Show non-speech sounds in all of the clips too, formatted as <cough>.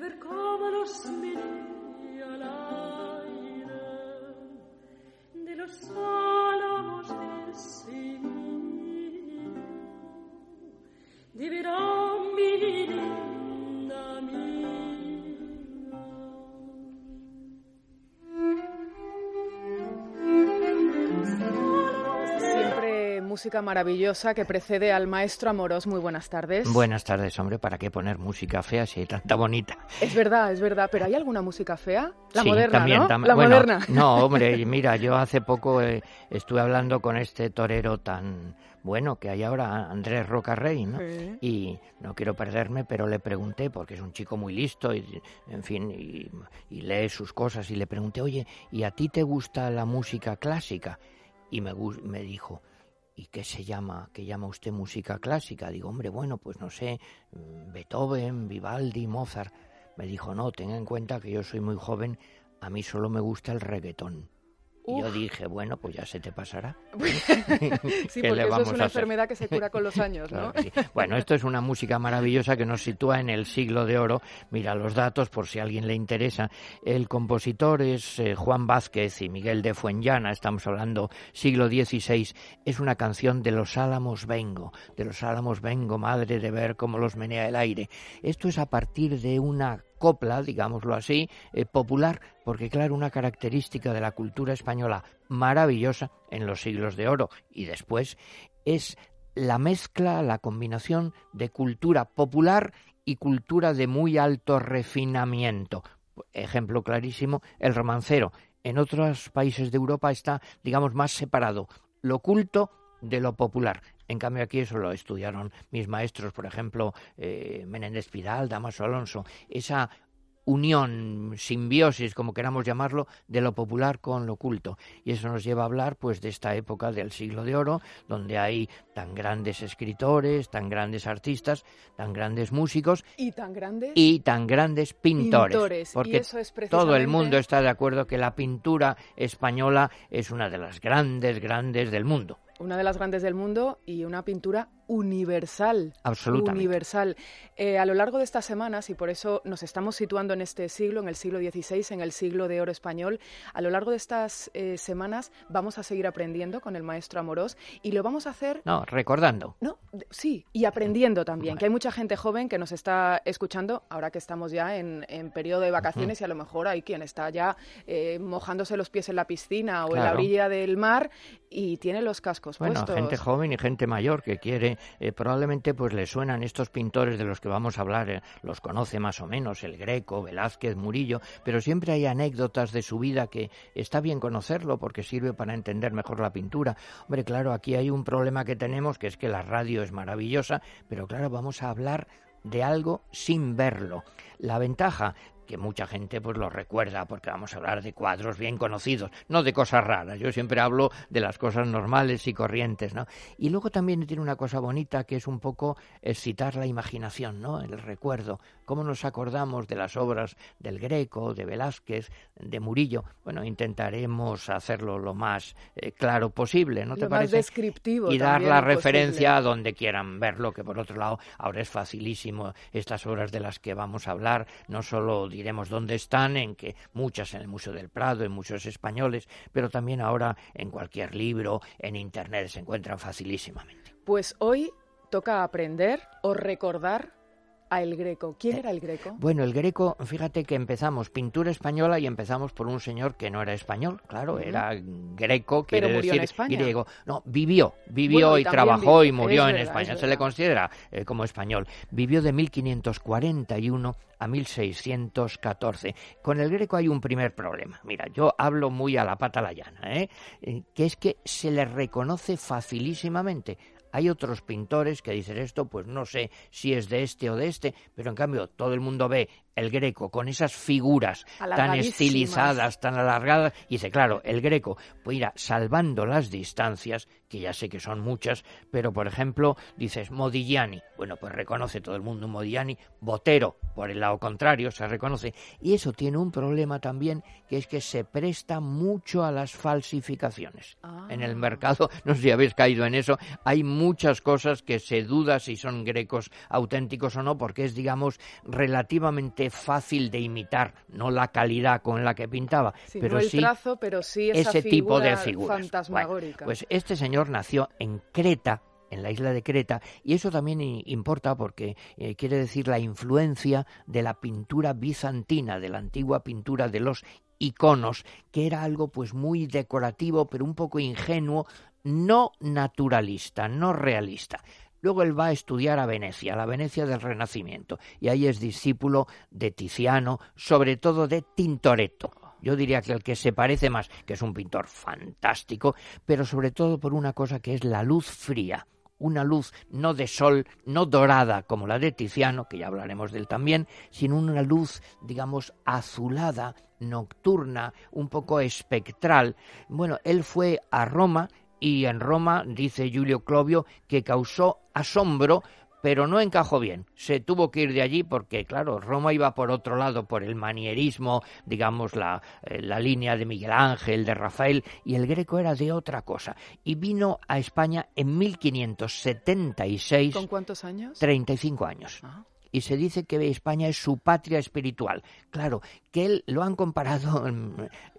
perché come lo smetti música maravillosa que precede al maestro Amorós. Muy buenas tardes. Buenas tardes, hombre. ¿Para qué poner música fea si hay tanta bonita? Es verdad, es verdad. ¿Pero hay alguna música fea? La moderna, también, ¿no? La moderna. No, <laughs> hombre, mira, yo hace poco eh, estuve hablando con este torero tan bueno que hay ahora, Andrés Rocarrey, ¿no? Y no quiero perderme, pero le pregunté, porque es un chico muy listo, y, en fin, y, y lee sus cosas, y le pregunté, oye, ¿y a ti te gusta la música clásica? Y me, me dijo, ¿Y qué se llama, qué llama usted música clásica? Digo, hombre, bueno, pues no sé, mm, Beethoven, Vivaldi, Mozart. Me dijo, no, tenga en cuenta que yo soy muy joven, a mí solo me gusta el reggaetón. Yo dije, bueno, pues ya se te pasará. <laughs> sí, <laughs> porque eso es una enfermedad que se cura con los años, ¿no? Bueno, esto es una música maravillosa que nos sitúa en el siglo de oro. Mira los datos por si a alguien le interesa. El compositor es eh, Juan Vázquez y Miguel de Fuenllana, estamos hablando siglo XVI. Es una canción de los álamos vengo, de los álamos vengo, madre de ver cómo los menea el aire. Esto es a partir de una copla, digámoslo así, eh, popular, porque claro, una característica de la cultura española maravillosa en los siglos de oro y después es la mezcla, la combinación de cultura popular y cultura de muy alto refinamiento. Ejemplo clarísimo, el romancero. En otros países de Europa está, digamos, más separado lo culto de lo popular. En cambio aquí eso lo estudiaron mis maestros, por ejemplo, eh, Menéndez Pidal, Damaso Alonso, esa unión, simbiosis, como queramos llamarlo, de lo popular con lo culto. Y eso nos lleva a hablar pues de esta época del siglo de oro, donde hay tan grandes escritores, tan grandes artistas, tan grandes músicos y tan grandes y tan grandes pintores, porque todo el mundo está de acuerdo que la pintura española es una de las grandes grandes del mundo una de las grandes del mundo y una pintura universal. Absolutamente. Universal. Eh, a lo largo de estas semanas, y por eso nos estamos situando en este siglo, en el siglo XVI, en el siglo de oro español, a lo largo de estas eh, semanas vamos a seguir aprendiendo con el maestro Amorós y lo vamos a hacer... No, recordando. No, sí, y aprendiendo también, que hay mucha gente joven que nos está escuchando ahora que estamos ya en, periodo de vacaciones y a lo mejor hay quien está ya eh, mojándose los pies en la piscina o en la orilla del mar y tiene los cascos bueno, gente joven y gente mayor que quiere, eh, probablemente pues le suenan estos pintores de los que vamos a hablar, eh, los conoce más o menos, el Greco, Velázquez, Murillo, pero siempre hay anécdotas de su vida que está bien conocerlo porque sirve para entender mejor la pintura. Hombre, claro, aquí hay un problema que tenemos, que es que la radio es maravillosa, pero claro, vamos a hablar de algo sin verlo. La ventaja que mucha gente pues lo recuerda porque vamos a hablar de cuadros bien conocidos, no de cosas raras. Yo siempre hablo de las cosas normales y corrientes, ¿no? Y luego también tiene una cosa bonita que es un poco excitar la imaginación, ¿no? El recuerdo, cómo nos acordamos de las obras del Greco, de Velázquez, de Murillo. Bueno, intentaremos hacerlo lo más eh, claro posible, ¿no te parece? descriptivo y dar la referencia a donde quieran verlo, que por otro lado ahora es facilísimo estas obras de las que vamos a hablar, no solo diremos dónde están, en que muchas en el Museo del Prado, en muchos españoles, pero también ahora en cualquier libro, en Internet se encuentran facilísimamente. Pues hoy toca aprender o recordar a El Greco. ¿Quién era El Greco? Bueno, El Greco, fíjate que empezamos pintura española y empezamos por un señor que no era español, claro, era greco, quiere Pero decir en España. griego. No, vivió, vivió y, trabajó y murió en España. Se le considera eh, como español. Vivió de 1541 a 1614. Con el Greco hay un primer problema. Mira, yo hablo muy a la pata la llana, ¿eh? eh que es que se le reconoce facilísimamente hay otros pintores que dicen esto, pues no sé si es de este o de este, pero en cambio todo el mundo ve el greco con esas figuras tan estilizadas, tan alargadas, y dice, claro, el greco, pues irá salvando las distancias, que ya sé que son muchas, pero por ejemplo, dices Modigliani, bueno, pues reconoce todo el mundo Modigliani, Botero, por el lado contrario, se reconoce, y eso tiene un problema también, que es que se presta mucho a las falsificaciones. En el ah. mercado, <laughs> no sé si habéis caído en eso, hay muchas cosas que se duda si son grecos auténticos o no, porque es, digamos, relativamente fácil de imitar, no la calidad con la que pintaba, pero el sí trazo, pero sí ese tipo de figuras. Fantasmagórica. pues este señor nació en Creta, en la isla de Creta, y eso también importa porque eh, quiere decir la influencia de la pintura bizantina, de la antigua pintura de los iconos, que era algo pues muy decorativo, pero un poco ingenuo, no naturalista, no realista. Luego él va a estudiar a Venecia, la Venecia del Renacimiento, y ahí es discípulo de Tiziano, sobre todo de Tintoretto. Yo diría que el que se parece más, que es un pintor fantástico, pero sobre todo por una cosa que es la luz fría, una luz no de sol, no dorada como la de Tiziano, que ya hablaremos de él también, sino una luz, digamos, azulada, nocturna, un poco espectral. Bueno, él fue a Roma y en Roma, dice Julio Clovio, que causó asombro pero no encajó bien. Se tuvo que ir de allí porque, claro, Roma iba por otro lado, por el manierismo, digamos, la, eh, la, línea de Miguel Ángel, de Rafael, y el greco era de otra cosa. Y vino a España en 1576. ¿Con cuántos años? 35 años. Ah y se dice que España es su patria espiritual. Claro, que él lo han comparado,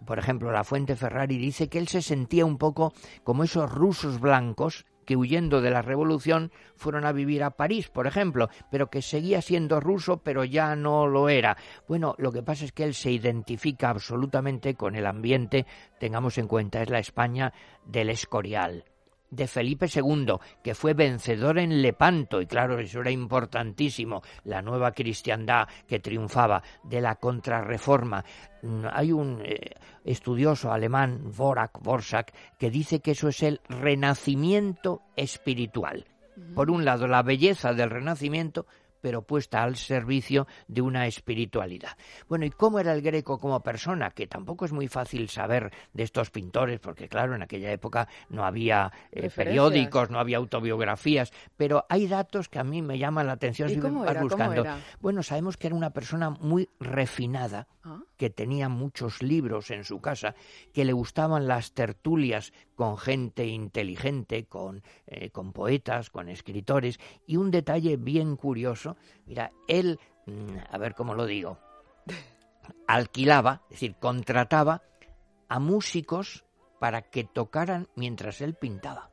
por ejemplo, la Fuente Ferrari dice que él se sentía un poco como esos rusos blancos que huyendo de la revolución fueron a vivir a París, por ejemplo, pero que seguía siendo ruso, pero ya no lo era. Bueno, lo que pasa es que él se identifica absolutamente con el ambiente, tengamos en cuenta, es la España del Escorial, de Felipe II, que fue vencedor en Lepanto, y claro, eso era importantísimo, la nueva cristiandad que triunfaba, de la contrarreforma. Mm, hay un eh, estudioso alemán, Vorak, Borsak, que dice que eso es el renacimiento espiritual. Por un lado, la belleza del renacimiento, pero puesta al servicio de una espiritualidad. Bueno, ¿y cómo era el Greco como persona? Que tampoco es muy fácil saber de estos pintores, porque claro, en aquella época no había eh, periódicos, no había autobiografías, pero hay datos que a mí me llaman la atención si cómo vas buscando. Bueno, sabemos que era una persona muy refinada, ah. que tenía muchos libros en su casa, que le gustaban las tertulias con gente inteligente, con, eh, con poetas, con escritores, y un detalle bien curioso, mira, él, mm, a ver cómo lo digo, alquilaba, es decir, contrataba a músicos para que tocaran mientras él pintaba.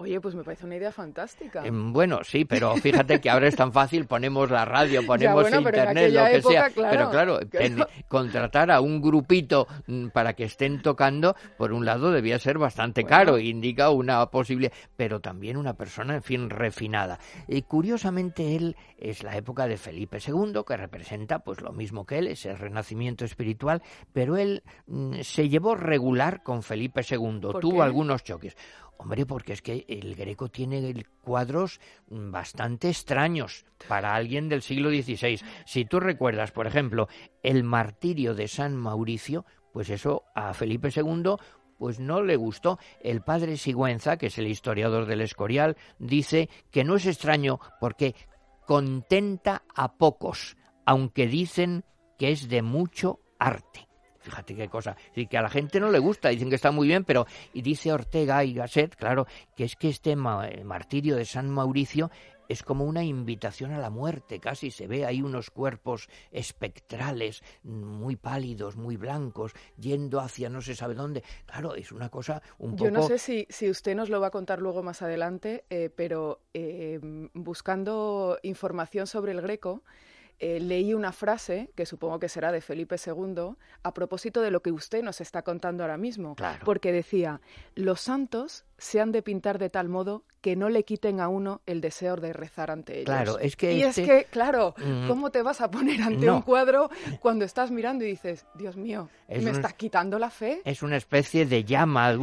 Oye, pues me parece una idea fantástica. Em, bueno, sí, pero fíjate que ahora es tan fácil, ponemos la radio, <laughs> ponemos internet, lo que sea. Pero claro, <laughs> contratar a un grupito mm, para que estén tocando, por un lado debía ser bastante caro, indica una posibilidad, pero también una persona, en fin, refinada. Y curiosamente él es la época de Felipe II, que representa pues lo mismo que él, ese renacimiento espiritual, pero él mm, se llevó regular con Felipe II, tuvo algunos choques. Hombre, porque es que el Greco tiene cuadros bastante extraños para alguien del siglo XVI. Si tú recuerdas, por ejemplo, el martirio de San Mauricio, pues eso a Felipe II pues no le gustó. El padre Sigüenza, que es el historiador del Escorial, dice que no es extraño porque contenta a pocos, aunque dicen que es de mucho arte. Fíjate qué cosa. y que a la gente no le gusta, dicen que está muy bien, pero y dice Ortega y Gasset, claro, que es que este martirio de San Mauricio es como una invitación a la muerte, casi se ve ahí unos cuerpos espectrales, muy pálidos, muy blancos, yendo hacia no se sabe dónde. Claro, es una cosa un poco... Yo no sé si, si usted nos lo va a contar luego más adelante, eh, pero eh, buscando información sobre el Greco, eh, leí una frase, que supongo que será de Felipe II, a propósito de lo que usted nos está contando ahora mismo. Porque decía, los santos se han de pintar de tal modo que no le quiten a uno el deseo de rezar ante ellos. Claro, es que y es este que, claro. ¿cómo te vas a poner ante un cuadro cuando estás mirando y dices, Dios mío, ¿me estás quitando la fe? Es una especie de llama,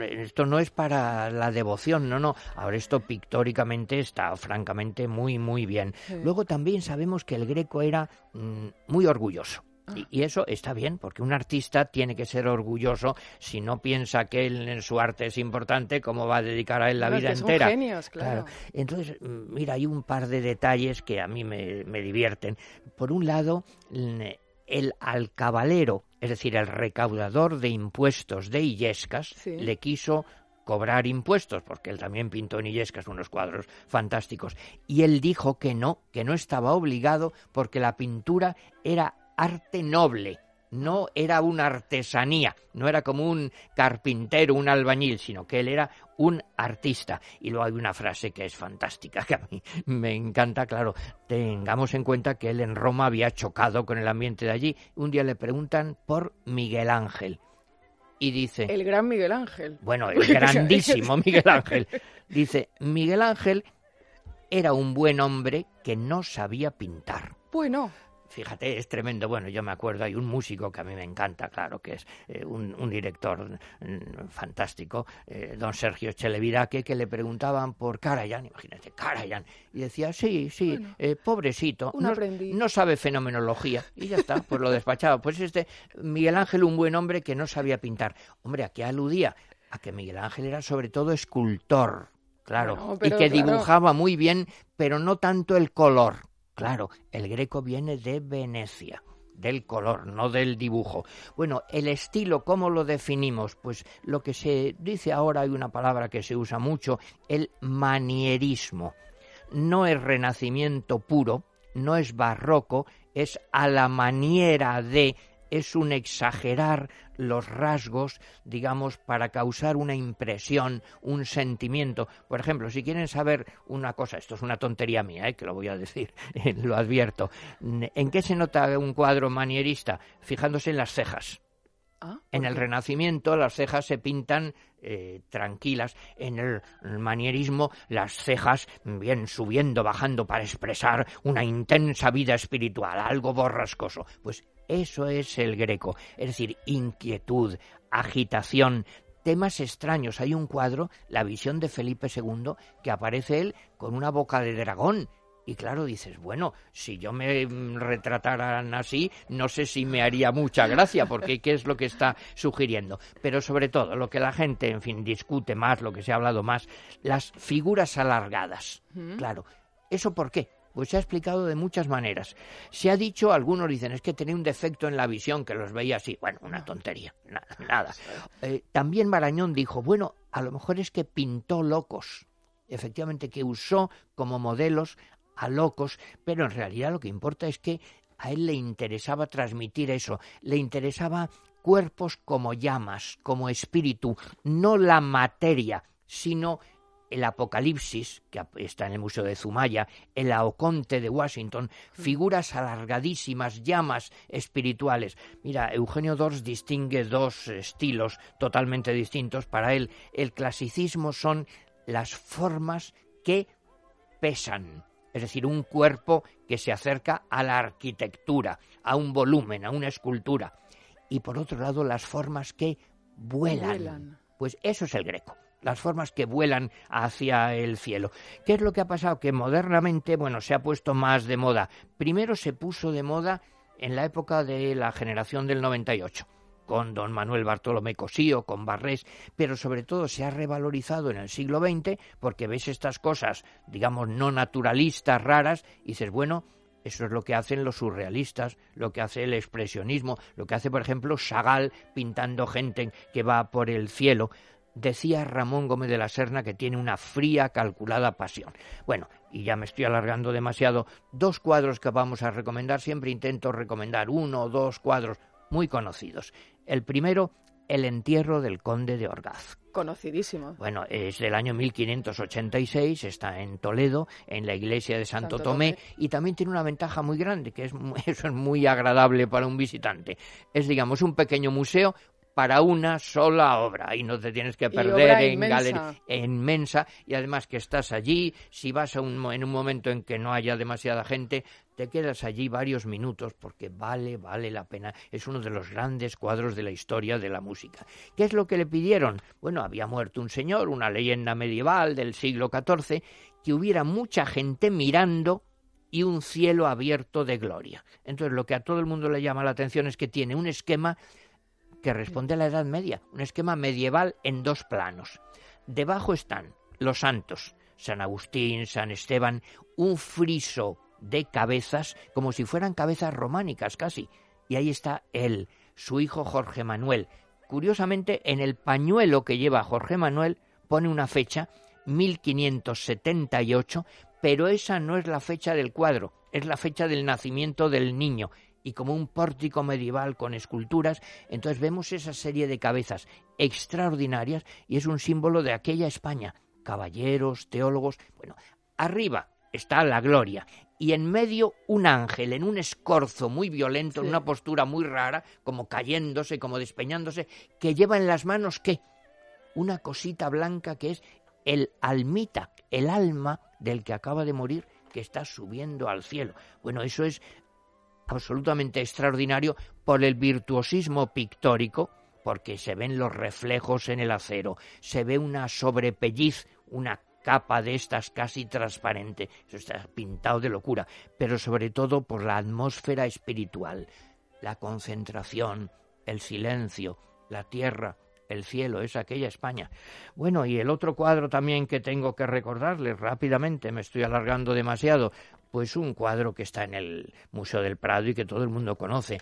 esto no es para la devoción, no, no. Ahora esto pictóricamente está francamente muy, muy bien. Luego también sabemos que el greco era mm, muy orgulloso. Y, eso está bien, porque un artista tiene que ser orgulloso. Si no piensa que él en su arte es importante, ¿cómo va a dedicar a él la vida entera? Son genios, claro. Entonces, mm, mira, hay un par de detalles que a mí me, divierten. Por un lado, el alcabalero, es decir, el recaudador de impuestos de Illescas, le quiso cobrar impuestos, porque él también pintó en Illescas unos cuadros fantásticos. Y él dijo que no, que no estaba obligado porque la pintura era arte noble, no era una artesanía, no era como un carpintero, un albañil, sino que él era un artista. Y luego hay una frase que es fantástica, que a mí me encanta, claro, tengamos en cuenta que él en Roma había chocado con el ambiente de allí. Un día le preguntan por Miguel Ángel. Y dice... El gran Miguel Ángel. Bueno, el <laughs> grandísimo Miguel Ángel. Dice, Miguel Ángel era un buen hombre que no sabía pintar. Bueno fíjate, es tremendo. Bueno, yo me acuerdo, hay un músico que a mí me encanta, claro, que es eh, un, director mm, fantástico, eh, don Sergio Cheleviraque, que le preguntaban por Karajan, imagínate, Karajan, y decía, sí, sí, eh, pobrecito, no, no, sabe fenomenología, y ya está, pues lo despachaba. Pues este Miguel Ángel, un buen hombre que no sabía pintar. Hombre, ¿a qué aludía? A que Miguel Ángel era sobre todo escultor, claro, y que dibujaba muy bien, pero no tanto el color, Claro, el greco viene de Venecia del color, no del dibujo. Bueno, el estilo, ¿cómo lo definimos? Pues lo que se dice ahora, hay una palabra que se usa mucho, el manierismo. No es renacimiento puro, no es barroco, es a la maniera de es un exagerar los rasgos, digamos, para causar una impresión, un sentimiento. Por ejemplo, si quieren saber una cosa, esto es una tontería mía, ¿eh? que lo voy a decir, <laughs> lo advierto. ¿En qué se nota un cuadro manierista? Fijándose en las cejas. Ah, en el Renacimiento las cejas se pintan eh, tranquilas. En el, manierismo las cejas bien subiendo, bajando para expresar una intensa vida espiritual, algo borrascoso. Pues eso es el greco, es decir, inquietud, agitación, temas extraños. Hay un cuadro, la visión de Felipe II, que aparece él con una boca de dragón. Y claro, dices, bueno, si yo me retrataran así, no sé si me haría mucha gracia, porque qué es lo que está sugiriendo. Pero sobre todo, lo que la gente, en fin, discute más, lo que se ha hablado más, las figuras alargadas. Claro, ¿eso por qué? Pues se ha explicado de muchas maneras. Se ha dicho, algunos dicen, es que tenía un defecto en la visión, que los veía así. Bueno, una tontería, nada. Eh, también Marañón dijo, bueno, a lo mejor es que pintó locos. Efectivamente, que usó como modelos a locos, pero en realidad lo que importa es que a él le interesaba transmitir eso, le interesaba cuerpos como llamas, como espíritu, no la materia, sino el Apocalipsis, que está en el Museo de Zumaya, el Aoconte de Washington, figuras alargadísimas, llamas espirituales. Mira, Eugenio Dors distingue dos estilos totalmente distintos. Para él, el clasicismo son las formas que pesan, es decir, un cuerpo que se acerca a la arquitectura, a un volumen, a una escultura. Y por otro lado, las formas que vuelan. Pues eso es el greco las formas que vuelan hacia el cielo. ¿Qué es lo que ha pasado? Que modernamente, bueno, se ha puesto más de moda. Primero se puso de moda en la época de la generación del 98 con don Manuel Bartolomé Cosío, con Barrés, pero sobre todo se ha revalorizado en el siglo XX porque ves estas cosas, digamos, no naturalistas, raras, y dices, bueno, eso es lo que hacen los surrealistas, lo que hace el expresionismo, lo que hace, por ejemplo, Chagall pintando gente que va por el cielo decía Ramón Gómez de la Serna que tiene una fría, calculada pasión. Bueno, y ya me estoy alargando demasiado, dos cuadros que vamos a recomendar, siempre intento recomendar uno o dos cuadros muy conocidos. El primero, El entierro del conde de Orgaz. Conocidísimo. Bueno, es del año 1586, está en Toledo, en la iglesia de Santo, Tomé, y también tiene una ventaja muy grande, que es, <laughs> eso es muy agradable para un visitante. Es, digamos, un pequeño museo para una sola obra y no te tienes que perder en galería inmensa y además que estás allí, si vas a un, en un momento en que no haya demasiada gente, te quedas allí varios minutos porque vale, vale la pena. Es uno de los grandes cuadros de la historia de la música. ¿Qué es lo que le pidieron? Bueno, había muerto un señor, una leyenda medieval del siglo XIV, que hubiera mucha gente mirando y un cielo abierto de gloria. Entonces, lo que a todo el mundo le llama la atención es que tiene un esquema que responde a la Edad Media, un esquema medieval en dos planos. Debajo están los santos, San Agustín, San Esteban, un friso de cabezas, como si fueran cabezas románicas casi. Y ahí está él, su hijo Jorge Manuel. Curiosamente, en el pañuelo que lleva Jorge Manuel pone una fecha, 1578, pero esa no es la fecha del cuadro, es la fecha del nacimiento del niño. Y como un pórtico medieval con esculturas, entonces vemos esa serie de cabezas extraordinarias y es un símbolo de aquella España. Caballeros, teólogos. Bueno, arriba está la gloria y en medio un ángel en un escorzo muy violento, en una postura muy rara, como cayéndose, como despeñándose, que lleva en las manos qué? Una cosita blanca que es el almita, el alma del que acaba de morir que está subiendo al cielo. Bueno, eso es absolutamente extraordinario por el virtuosismo pictórico, porque se ven los reflejos en el acero, se ve una sobrepelliz, una capa de estas casi transparente, eso está pintado de locura, pero sobre todo por la atmósfera espiritual, la concentración, el silencio, la tierra, el cielo, es aquella España. Bueno, y el otro cuadro también que tengo que recordarles rápidamente, me estoy alargando demasiado, pues un cuadro que está en el Museo del Prado y que todo el mundo conoce.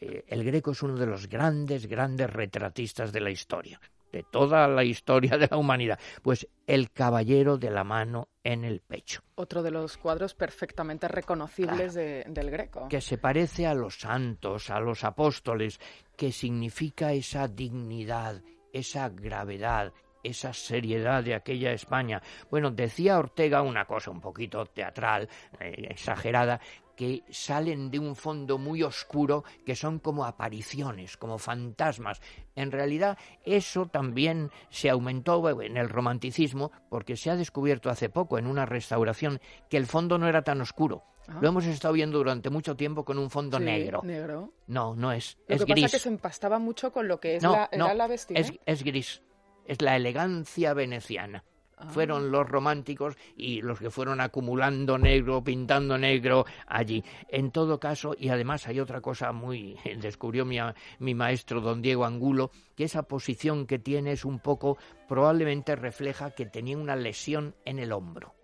Eh, el Greco es uno de los grandes, grandes retratistas de la historia de toda la historia de la humanidad. Pues el caballero de la mano en el pecho. Otro de los cuadros perfectamente reconocibles del Greco. Que se parece a los santos, a los apóstoles, que significa esa dignidad, esa gravedad, esa seriedad de aquella España. Bueno, decía Ortega una cosa un poquito teatral, eh, exagerada, que salen de un fondo muy oscuro, que son como apariciones, como fantasmas. En realidad, eso también se aumentó en el romanticismo, porque se ha descubierto hace poco en una restauración que el fondo no era tan oscuro. Ah. Lo hemos estado viendo durante mucho tiempo con un fondo negro. negro. No, no es. Lo es que gris. pasa es que se empastaba mucho con lo que es la, era la vestimenta. es gris. Es la elegancia veneciana fueron los románticos y los que fueron acumulando negro, pintando negro allí. En todo caso, y además hay otra cosa muy, <laughs> descubrió mi, mi maestro don Diego Angulo, que esa posición que tiene es un poco, probablemente refleja que tenía una lesión en el hombro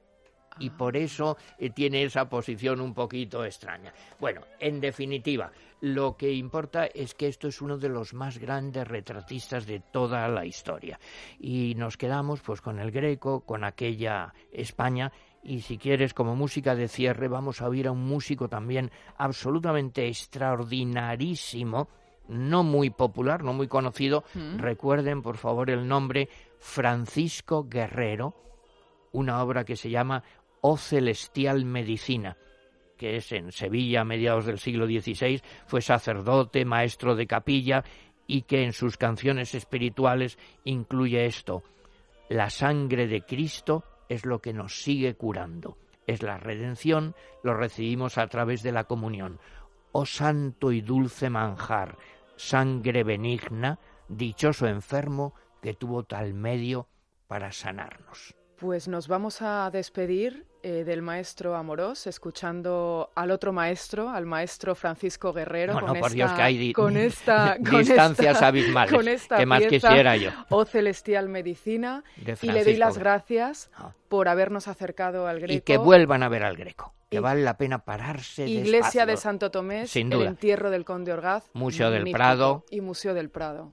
y por eso eh, tiene esa posición un poquito extraña. Bueno, en definitiva, lo que importa es que esto es uno de los más grandes retratistas de toda la historia. Y nos quedamos pues con el Greco, con aquella España y si quieres como música de cierre vamos a oír a un músico también absolutamente extraordinarísimo, no muy popular, no muy conocido. Mm. Recuerden por favor el nombre Francisco Guerrero, una obra que se llama O Celestial Medicina que es en Sevilla a mediados del siglo XVI, fue sacerdote, maestro de capilla y que en sus canciones espirituales incluye esto, la sangre de Cristo es lo que nos sigue curando, es la redención, lo recibimos a través de la comunión. Oh santo y dulce manjar, sangre benigna, dichoso enfermo que tuvo tal medio para sanarnos. Pues nos vamos a despedir eh, del maestro Amorós, escuchando al otro maestro, al maestro Francisco Guerrero. con esta, Dios que hay con esta, <laughs> distancias abismales. Con esta que más quisiera yo. O Celestial Medicina. Y le doy las gracias ah. por habernos acercado al Greco. Y que vuelvan a ver al Greco. Que vale la pena pararse. Iglesia de Santo Tomé, el entierro del Conde Orgaz. Museo del Prado. Y Museo del Prado.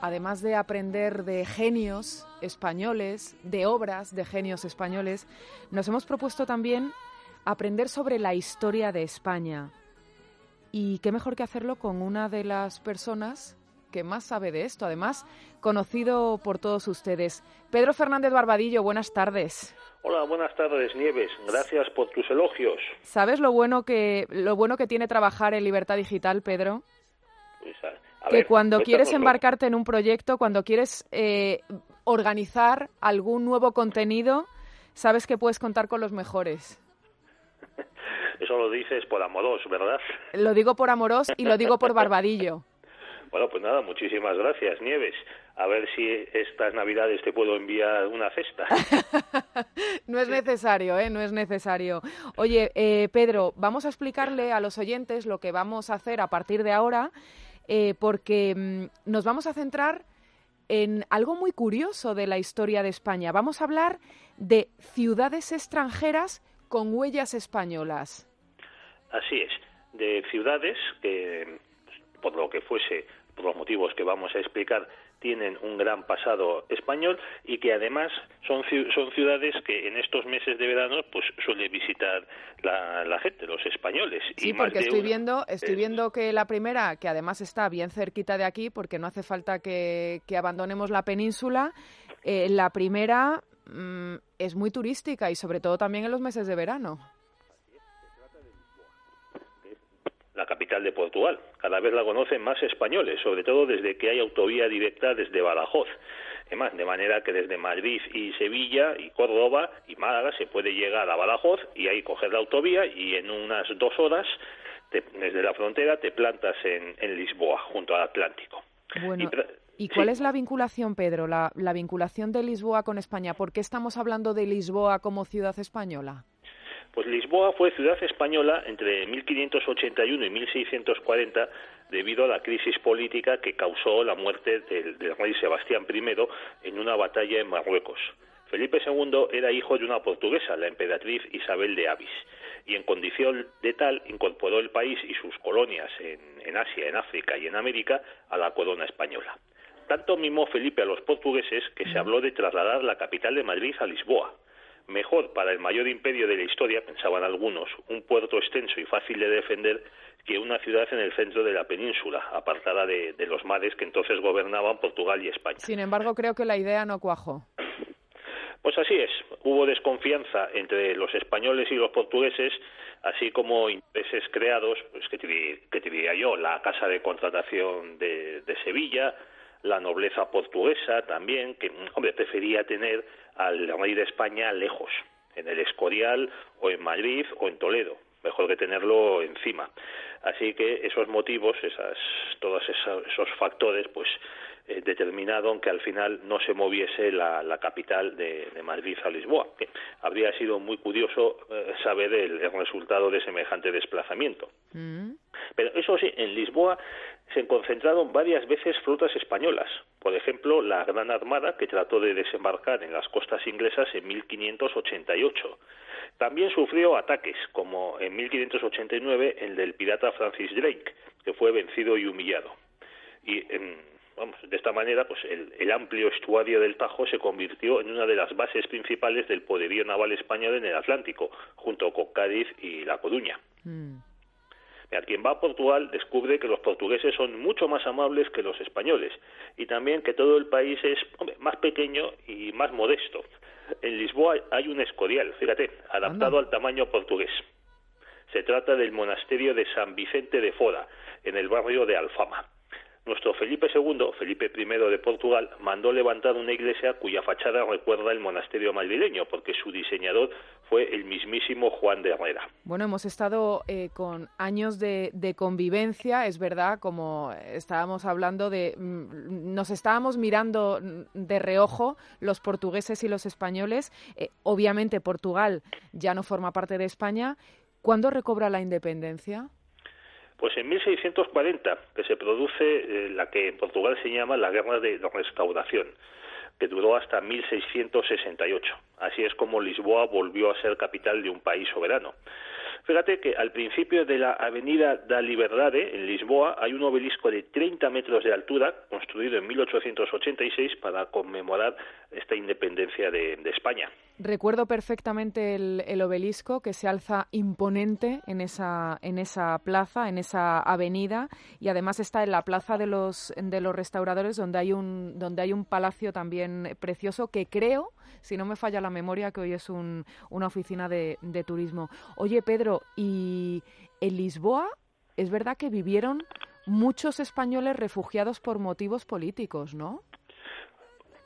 además de aprender de genios españoles, de obras de genios españoles, nos hemos propuesto también aprender sobre la historia de España. Y qué mejor que hacerlo con una de las personas que más sabe de esto, además conocido por todos ustedes. Pedro Fernández Barbadillo, buenas tardes. Hola, buenas tardes, Nieves. Gracias por tus elogios. ¿Sabes lo bueno que lo bueno que tiene trabajar en Libertad Digital, Pedro? Que cuando quieres embarcarte en un proyecto, cuando quieres eh, organizar algún nuevo contenido, sabes que puedes contar con los mejores. <laughs> Eso lo dices por amoros, ¿verdad? Lo digo por amoros y lo digo por barbadillo. <laughs> Bueno, pues nada, muchísimas gracias, Nieves. A ver si estas Navidades te puedo enviar una cesta. <laughs> no es necesario, ¿eh? No es necesario. Oye, eh, Pedro, vamos a explicarle a los oyentes lo que vamos a hacer a partir de ahora, eh, porque mm, nos vamos a centrar en algo muy curioso de la historia de España. Vamos a hablar de ciudades extranjeras con huellas españolas. Así es, de ciudades que, por lo que fuese, por los motivos que vamos a explicar, tienen un gran pasado español y que además son, son ciudades que en estos meses de verano pues suele visitar la, gente, los españoles. Sí, porque estoy viendo, estoy viendo que la primera, que además está bien cerquita de aquí, porque no hace falta que, abandonemos la península, eh, la primera mm, es muy turística y sobre todo también en los meses de verano. La capital de Portugal. Cada vez la conocen más españoles, sobre todo desde que hay autovía directa desde Badajoz. Además, de manera que desde Madrid y Sevilla y Córdoba y Málaga se puede llegar a Badajoz y ahí coger la autovía y en unas dos horas desde la frontera te plantas en, Lisboa, junto al Atlántico. Bueno, ¿y, cuál es la vinculación, Pedro, la, la vinculación de Lisboa con España? ¿Por qué estamos hablando de Lisboa como ciudad española? Pues Lisboa fue ciudad española entre 1581 y 1640 debido a la crisis política que causó la muerte del, rey Sebastián I en una batalla en Marruecos. Felipe II era hijo de una portuguesa, la emperatriz Isabel de Avis, y en condición de tal incorporó el país y sus colonias en, en Asia, en África y en América a la corona española. Tanto mimó Felipe a los portugueses que se habló de trasladar la capital de Madrid a Lisboa, Mejor para el mayor imperio de la historia, pensaban algunos, un puerto extenso y fácil de defender que una ciudad en el centro de la península, apartada de, los mares que entonces gobernaban Portugal y España. Sin embargo, creo que la idea no cuajó. Pues así es, hubo desconfianza entre los españoles y los portugueses, así como intereses creados, pues que te, diría yo, la Casa de Contratación de, de Sevilla, la nobleza portuguesa también, que hombre, prefería tener al rey de España lejos, en el Escorial o en Madrid o en Toledo, mejor que tenerlo encima. Así que esos motivos, esas, todos esos, factores, pues eh, determinaron que al final no se moviese la, capital de, Madrid a Lisboa. Que habría sido muy curioso eh, saber el, resultado de semejante desplazamiento. Mm. Pero eso sí, en Lisboa se concentraron varias veces flotas españolas. Por ejemplo, la Gran Armada, que trató de desembarcar en las costas inglesas en 1588. También sufrió ataques, como en 1589 el del pirata Francis Drake, que fue vencido y humillado. Y vamos, de esta manera, pues el, amplio estuario del Tajo se convirtió en una de las bases principales del poderío naval español en el Atlántico, junto con Cádiz y La Coruña. Mm quien va a Portugal descubre que los portugueses son mucho más amables que los españoles y también que todo el país es más pequeño y más modesto. En Lisboa hay un escorial, fíjate, adaptado al tamaño portugués. Se trata del monasterio de San Vicente de Fora, en el barrio de Alfama. Nuestro Felipe II, Felipe I de Portugal, mandó levantar una iglesia cuya fachada recuerda el monasterio madrileño, porque su diseñador fue el mismísimo Juan de Herrera. Bueno, hemos estado eh, con años de, convivencia, es verdad, como estábamos hablando de... Mm, nos estábamos mirando de reojo los portugueses y los españoles. Eh, obviamente Portugal ya no forma parte de España. ¿Cuándo recobra la independencia? Pues en 1640, que se produce eh, la que en Portugal se llama la Guerra de Restauración, que duró hasta 1668. Así es como Lisboa volvió a ser capital de un país soberano. Fíjate que al principio de la Avenida da Liberdade, en Lisboa, hay un obelisco de 30 metros de altura, construido en 1886 para conmemorar esta independencia de, España. Recuerdo perfectamente el, obelisco que se alza imponente en esa, en esa plaza, en esa avenida, y además está en la plaza de los, de los restauradores, donde hay, un, donde hay un palacio también precioso que creo, si no me falla la memoria, que hoy es un, una oficina de, de turismo. Oye, Pedro, ¿y en Lisboa es verdad que vivieron muchos españoles refugiados por motivos políticos, ¿no?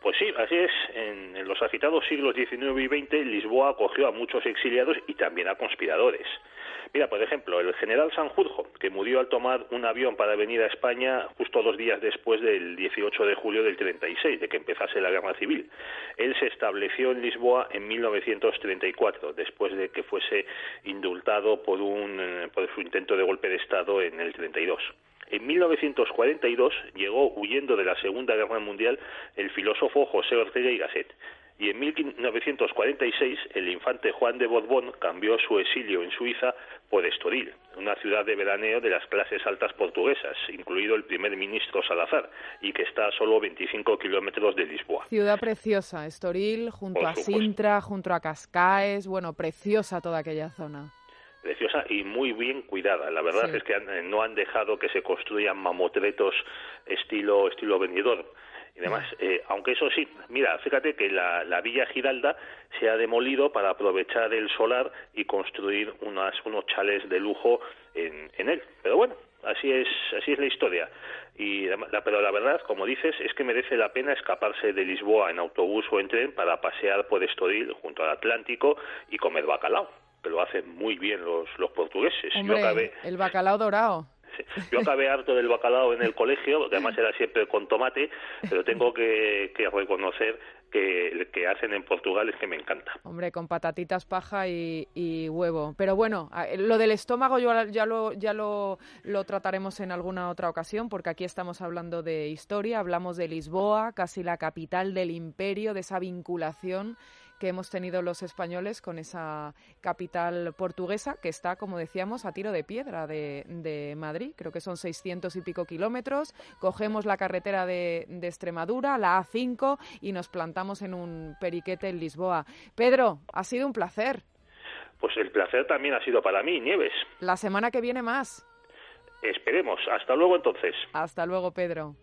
Pues sí, así es. En, los agitados siglos XIX y XX, Lisboa acogió a muchos exiliados y también a conspiradores. Mira, por ejemplo, el general Sanjurjo, que murió al tomar un avión para venir a España justo dos días después del 18 de julio del 36, de que empezase la guerra civil. Él se estableció en Lisboa en 1934, después de que fuese indultado por, un, eh, por su intento de golpe de Estado en el 32. En 1942 llegó huyendo de la Segunda Guerra Mundial el filósofo José Ortega y Gasset. Y en 1946 el infante Juan de Borbón cambió su exilio en Suiza por Estoril, una ciudad de veraneo de las clases altas portuguesas, incluido el primer ministro Salazar, y que está a solo 25 kilómetros de Lisboa. Ciudad preciosa, Estoril, junto a Sintra, junto a Cascaes, bueno, preciosa toda aquella zona preciosa y muy bien cuidada. La verdad es que eh, no han dejado que se construyan mamotretos estilo estilo venidor y demás. Eh, aunque eso sí, mira, fíjate que la, la, Villa Giralda se ha demolido para aprovechar el solar y construir unas, unos chales de lujo en, en él. Pero bueno, así es, así es la historia. Y la, pero la verdad, como dices, es que merece la pena escaparse de Lisboa en autobús o en tren para pasear por Estoril junto al Atlántico y comer bacalao que lo hacen muy bien los, los portugueses. el bacalao dorado. Yo acabé harto del bacalao en el colegio, porque además era siempre con tomate, pero tengo que, reconocer que el que hacen en Portugal es que me encanta. Hombre, con patatitas paja y, huevo. Pero bueno, lo del estómago yo ya, lo, ya lo, lo, trataremos en alguna otra ocasión, porque aquí estamos hablando de historia, hablamos de Lisboa, casi la capital del imperio, de esa vinculación que hemos tenido los españoles con esa capital portuguesa que está, como decíamos, a tiro de piedra de, Madrid. Creo que son 600 y pico kilómetros. Cogemos la carretera de, de Extremadura, la A5, y nos plantamos en un periquete en Lisboa. Pedro, ha sido un placer. Pues el placer también ha sido para mí, Nieves. La semana que viene más. Esperemos. Hasta luego entonces. Hasta luego, Pedro.